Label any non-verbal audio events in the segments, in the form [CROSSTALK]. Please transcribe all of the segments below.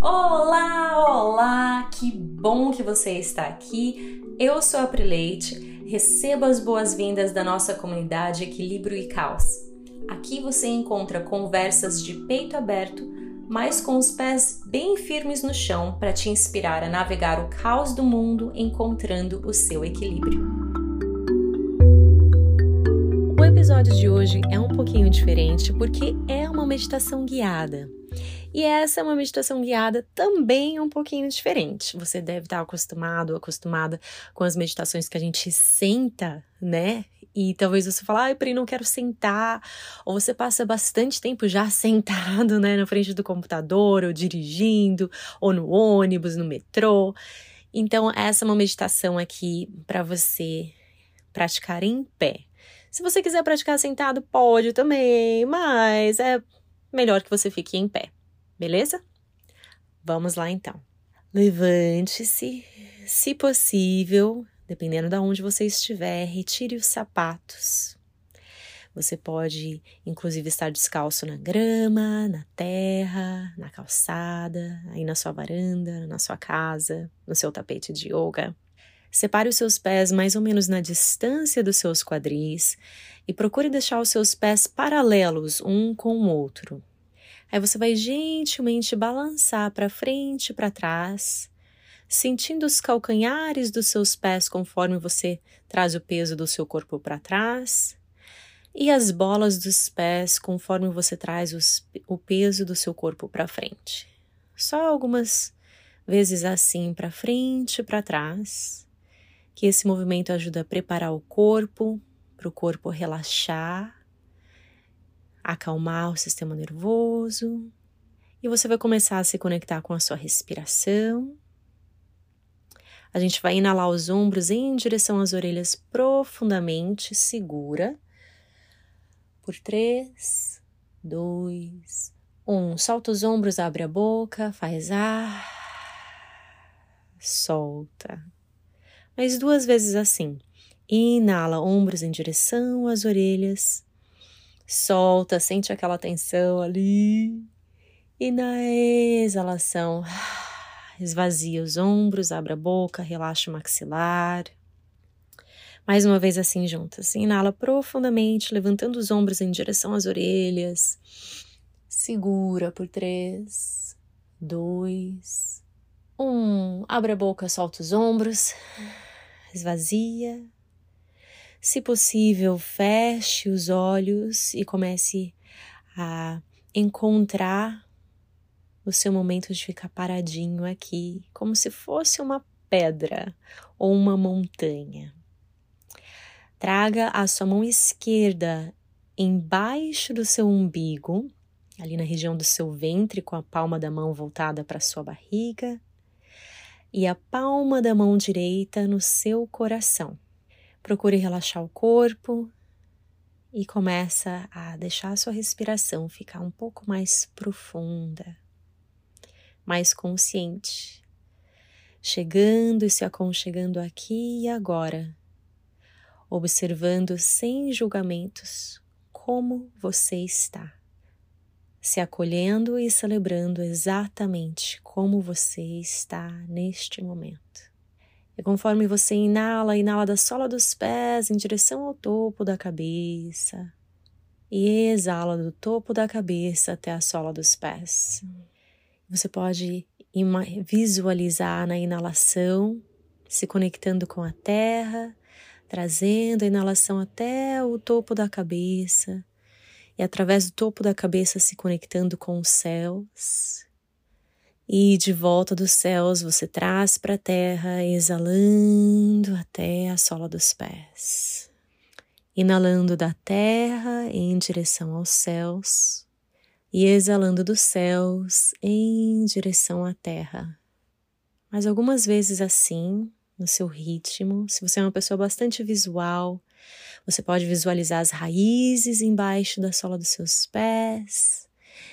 Olá, olá! Que bom que você está aqui. Eu sou a Prileite. Receba as boas-vindas da nossa comunidade Equilíbrio e Caos. Aqui você encontra conversas de peito aberto, mas com os pés bem firmes no chão para te inspirar a navegar o caos do mundo encontrando o seu equilíbrio. O episódio de hoje é um pouquinho diferente porque é uma meditação guiada. E essa é uma meditação guiada também um pouquinho diferente. Você deve estar acostumado, acostumada com as meditações que a gente senta, né? E talvez você fale, ai, Pri, não quero sentar. Ou você passa bastante tempo já [LAUGHS] sentado, né, na frente do computador, ou dirigindo, ou no ônibus, no metrô. Então, essa é uma meditação aqui para você praticar em pé. Se você quiser praticar sentado, pode também, mas é melhor que você fique em pé. Beleza? Vamos lá então. Levante-se, se possível, dependendo de onde você estiver, retire os sapatos. Você pode, inclusive, estar descalço na grama, na terra, na calçada, aí na sua varanda, na sua casa, no seu tapete de yoga. Separe os seus pés mais ou menos na distância dos seus quadris e procure deixar os seus pés paralelos um com o outro. Aí você vai gentilmente balançar para frente e para trás, sentindo os calcanhares dos seus pés conforme você traz o peso do seu corpo para trás, e as bolas dos pés conforme você traz os, o peso do seu corpo para frente. Só algumas vezes assim para frente e para trás, que esse movimento ajuda a preparar o corpo para o corpo relaxar acalmar o sistema nervoso e você vai começar a se conectar com a sua respiração. A gente vai inalar os ombros em direção às orelhas profundamente, segura. Por três, dois, um. Solta os ombros, abre a boca, faz ar, solta. Mais duas vezes assim. Inala ombros em direção às orelhas solta, sente aquela tensão ali. E na exalação, [SIGHS] esvazia os ombros, abre a boca, relaxa o maxilar. Mais uma vez assim juntas. Inala profundamente, levantando os ombros em direção às orelhas. Segura por três, dois, um. Abre a boca, solta os ombros, [SIGHS] esvazia. Se possível, feche os olhos e comece a encontrar o seu momento de ficar paradinho aqui, como se fosse uma pedra ou uma montanha. Traga a sua mão esquerda embaixo do seu umbigo, ali na região do seu ventre, com a palma da mão voltada para sua barriga, e a palma da mão direita no seu coração. Procure relaxar o corpo e começa a deixar a sua respiração ficar um pouco mais profunda, mais consciente, chegando e se aconchegando aqui e agora, observando sem julgamentos como você está, se acolhendo e celebrando exatamente como você está neste momento. E conforme você inala, inala da sola dos pés em direção ao topo da cabeça. E exala do topo da cabeça até a sola dos pés. Você pode visualizar na inalação, se conectando com a terra, trazendo a inalação até o topo da cabeça e através do topo da cabeça se conectando com os céus e de volta dos céus você traz para a terra, exalando até a sola dos pés. Inalando da terra em direção aos céus e exalando dos céus em direção à terra. Mas algumas vezes assim, no seu ritmo, se você é uma pessoa bastante visual, você pode visualizar as raízes embaixo da sola dos seus pés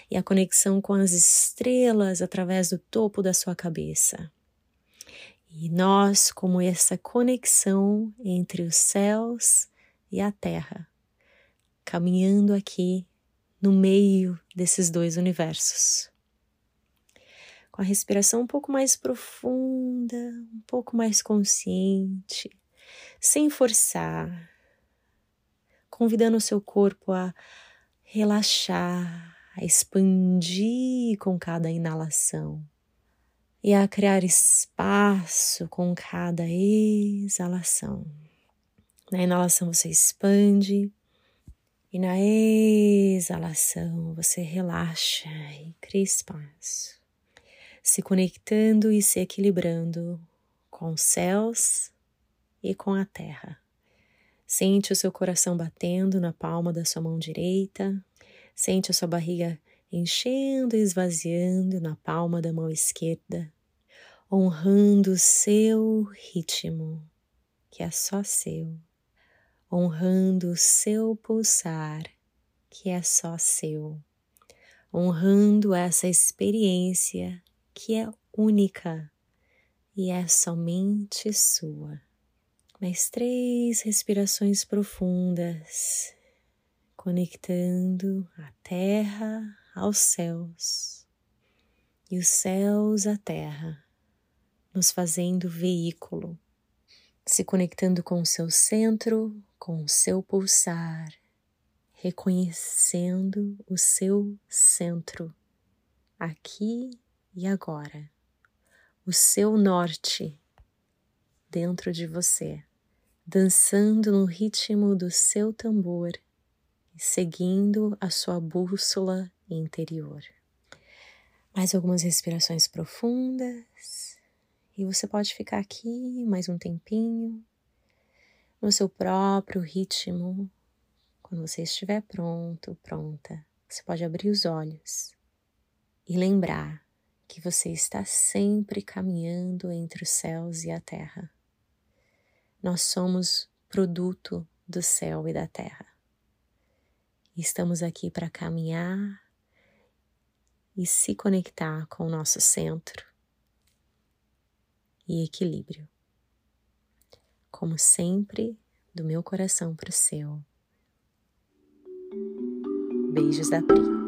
e a conexão com as estrelas através do topo da sua cabeça. E nós, como essa conexão entre os céus e a terra, caminhando aqui no meio desses dois universos. com a respiração um pouco mais profunda, um pouco mais consciente, sem forçar, convidando o seu corpo a relaxar, a expandir com cada inalação e a criar espaço com cada exalação. Na inalação você expande e na exalação você relaxa e cria espaço, se conectando e se equilibrando com os céus e com a terra. Sente o seu coração batendo na palma da sua mão direita, sente a sua barriga enchendo e esvaziando na palma da mão esquerda honrando o seu ritmo, que é só seu, honrando o seu pulsar, que é só seu, honrando essa experiência que é única e é somente sua. Mais três respirações profundas, conectando a terra aos céus. E os céus à terra nos fazendo veículo, se conectando com o seu centro, com o seu pulsar, reconhecendo o seu centro, aqui e agora, o seu norte dentro de você, dançando no ritmo do seu tambor seguindo a sua bússola interior. Mais algumas respirações profundas. E você pode ficar aqui mais um tempinho, no seu próprio ritmo. Quando você estiver pronto, pronta, você pode abrir os olhos e lembrar que você está sempre caminhando entre os céus e a terra. Nós somos produto do céu e da terra. Estamos aqui para caminhar e se conectar com o nosso centro e equilíbrio. Como sempre, do meu coração para o seu. Beijos da Pri.